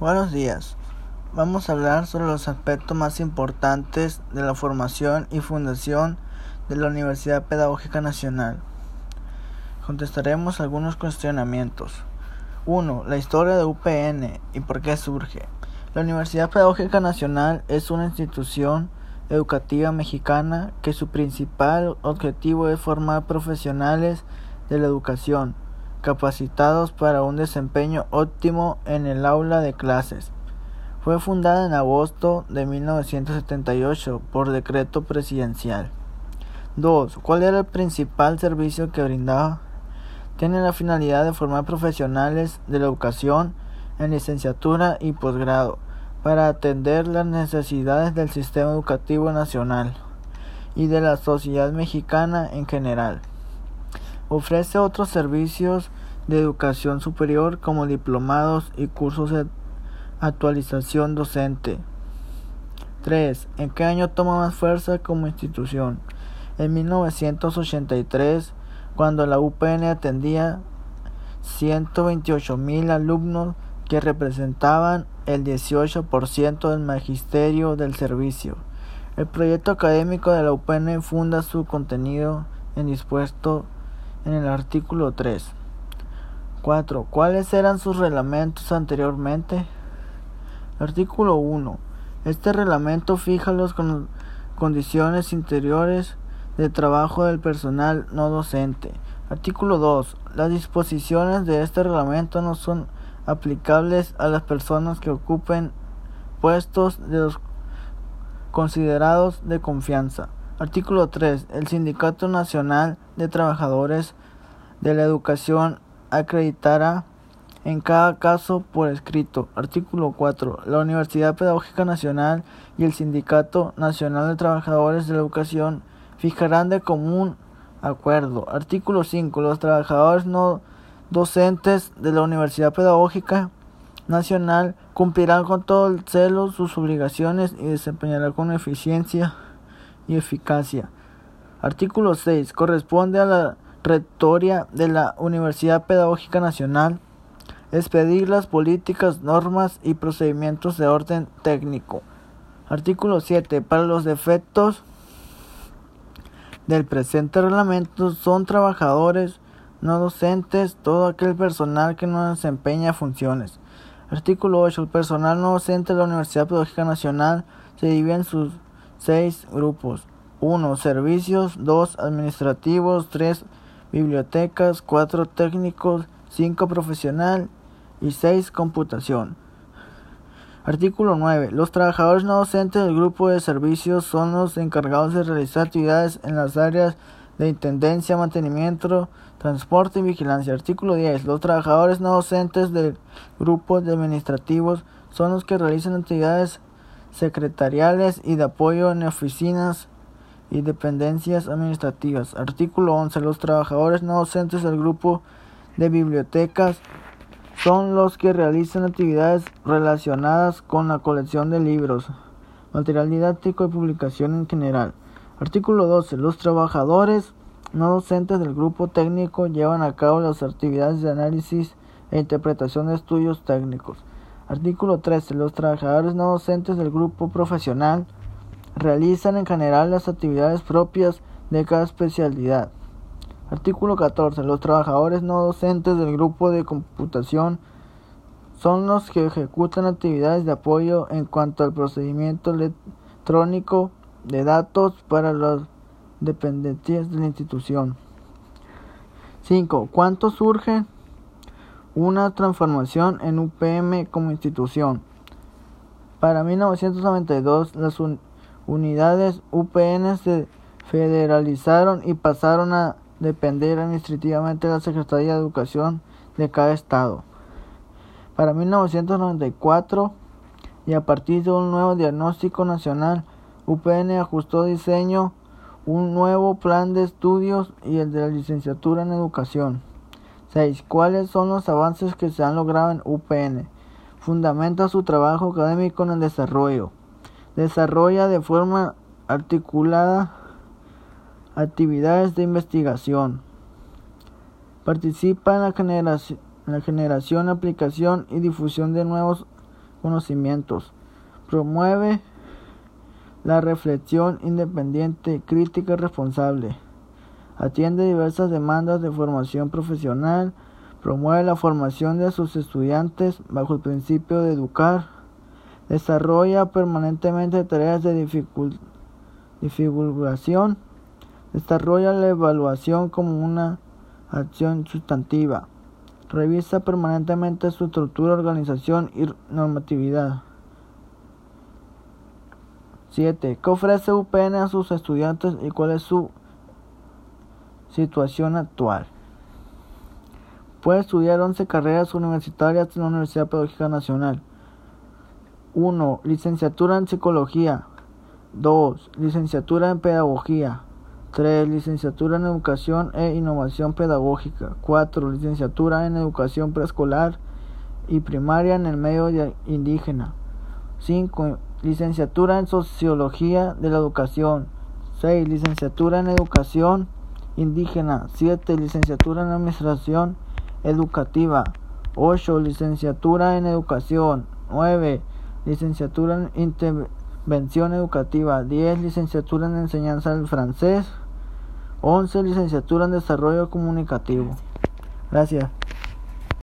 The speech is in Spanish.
Buenos días. Vamos a hablar sobre los aspectos más importantes de la formación y fundación de la Universidad Pedagógica Nacional. Contestaremos algunos cuestionamientos. 1. La historia de UPN y por qué surge. La Universidad Pedagógica Nacional es una institución educativa mexicana que su principal objetivo es formar profesionales de la educación capacitados para un desempeño óptimo en el aula de clases. Fue fundada en agosto de 1978 por decreto presidencial. 2. ¿Cuál era el principal servicio que brindaba? Tiene la finalidad de formar profesionales de la educación en licenciatura y posgrado para atender las necesidades del sistema educativo nacional y de la sociedad mexicana en general. Ofrece otros servicios de educación superior como diplomados y cursos de actualización docente. 3. ¿En qué año toma más fuerza como institución? En 1983, cuando la UPN atendía 128 mil alumnos que representaban el 18% del magisterio del servicio. El proyecto académico de la UPN funda su contenido en dispuesto en el artículo 3. 4. ¿Cuáles eran sus reglamentos anteriormente? Artículo 1. Este reglamento fija las condiciones interiores de trabajo del personal no docente. Artículo 2. Las disposiciones de este reglamento no son aplicables a las personas que ocupen puestos de los considerados de confianza. Artículo 3. El Sindicato Nacional de Trabajadores de la Educación acreditará en cada caso por escrito. Artículo 4. La Universidad Pedagógica Nacional y el Sindicato Nacional de Trabajadores de la Educación fijarán de común acuerdo. Artículo 5. Los trabajadores no docentes de la Universidad Pedagógica Nacional cumplirán con todo el celo sus obligaciones y desempeñarán con eficiencia y eficacia. Artículo 6. Corresponde a la rectoria de la Universidad Pedagógica Nacional expedir las políticas, normas y procedimientos de orden técnico. Artículo 7. Para los defectos del presente reglamento son trabajadores no docentes todo aquel personal que no desempeña funciones. Artículo 8. El personal no docente de la Universidad Pedagógica Nacional se divide en sus seis grupos. 1. Servicios. 2. Administrativos. 3. Bibliotecas. 4. Técnicos. 5. Profesional. Y 6. Computación. Artículo 9. Los trabajadores no docentes del grupo de servicios son los encargados de realizar actividades en las áreas de intendencia, mantenimiento, transporte y vigilancia. Artículo 10. Los trabajadores no docentes del grupo de administrativos son los que realizan actividades secretariales y de apoyo en oficinas y dependencias administrativas. Artículo 11. Los trabajadores no docentes del grupo de bibliotecas son los que realizan actividades relacionadas con la colección de libros, material didáctico y publicación en general. Artículo 12. Los trabajadores no docentes del grupo técnico llevan a cabo las actividades de análisis e interpretación de estudios técnicos. Artículo 13. Los trabajadores no docentes del grupo profesional realizan en general las actividades propias de cada especialidad. Artículo 14. Los trabajadores no docentes del grupo de computación son los que ejecutan actividades de apoyo en cuanto al procedimiento electrónico de datos para las dependencias de la institución. 5. ¿Cuánto surge? Una transformación en UPM como institución. Para 1992 las unidades UPN se federalizaron y pasaron a depender administrativamente de la Secretaría de Educación de cada estado. Para 1994 y a partir de un nuevo diagnóstico nacional, UPN ajustó diseño, un nuevo plan de estudios y el de la licenciatura en educación. 6. ¿Cuáles son los avances que se han logrado en UPN? Fundamenta su trabajo académico en el desarrollo. Desarrolla de forma articulada actividades de investigación. Participa en la, generación, en la generación, aplicación y difusión de nuevos conocimientos. Promueve la reflexión independiente, crítica y responsable. Atiende diversas demandas de formación profesional. Promueve la formación de sus estudiantes bajo el principio de educar. Desarrolla permanentemente tareas de divulgación. Desarrolla la evaluación como una acción sustantiva. Revisa permanentemente su estructura, organización y normatividad. 7. ¿Qué ofrece UPN a sus estudiantes y cuál es su situación actual? Puede estudiar 11 carreras universitarias en la Universidad Pedagógica Nacional. 1. Licenciatura en Psicología. 2. Licenciatura en Pedagogía. 3. Licenciatura en Educación e Innovación Pedagógica. 4. Licenciatura en Educación Preescolar y Primaria en el Medio Indígena. 5. Licenciatura en Sociología de la Educación. 6. Licenciatura en Educación Indígena. 7. Licenciatura en Administración Educativa. 8. Licenciatura en Educación. 9. Licenciatura en Intervención Educativa. 10. Licenciatura en Enseñanza del Francés. 11. Licenciatura en Desarrollo Comunicativo. Gracias.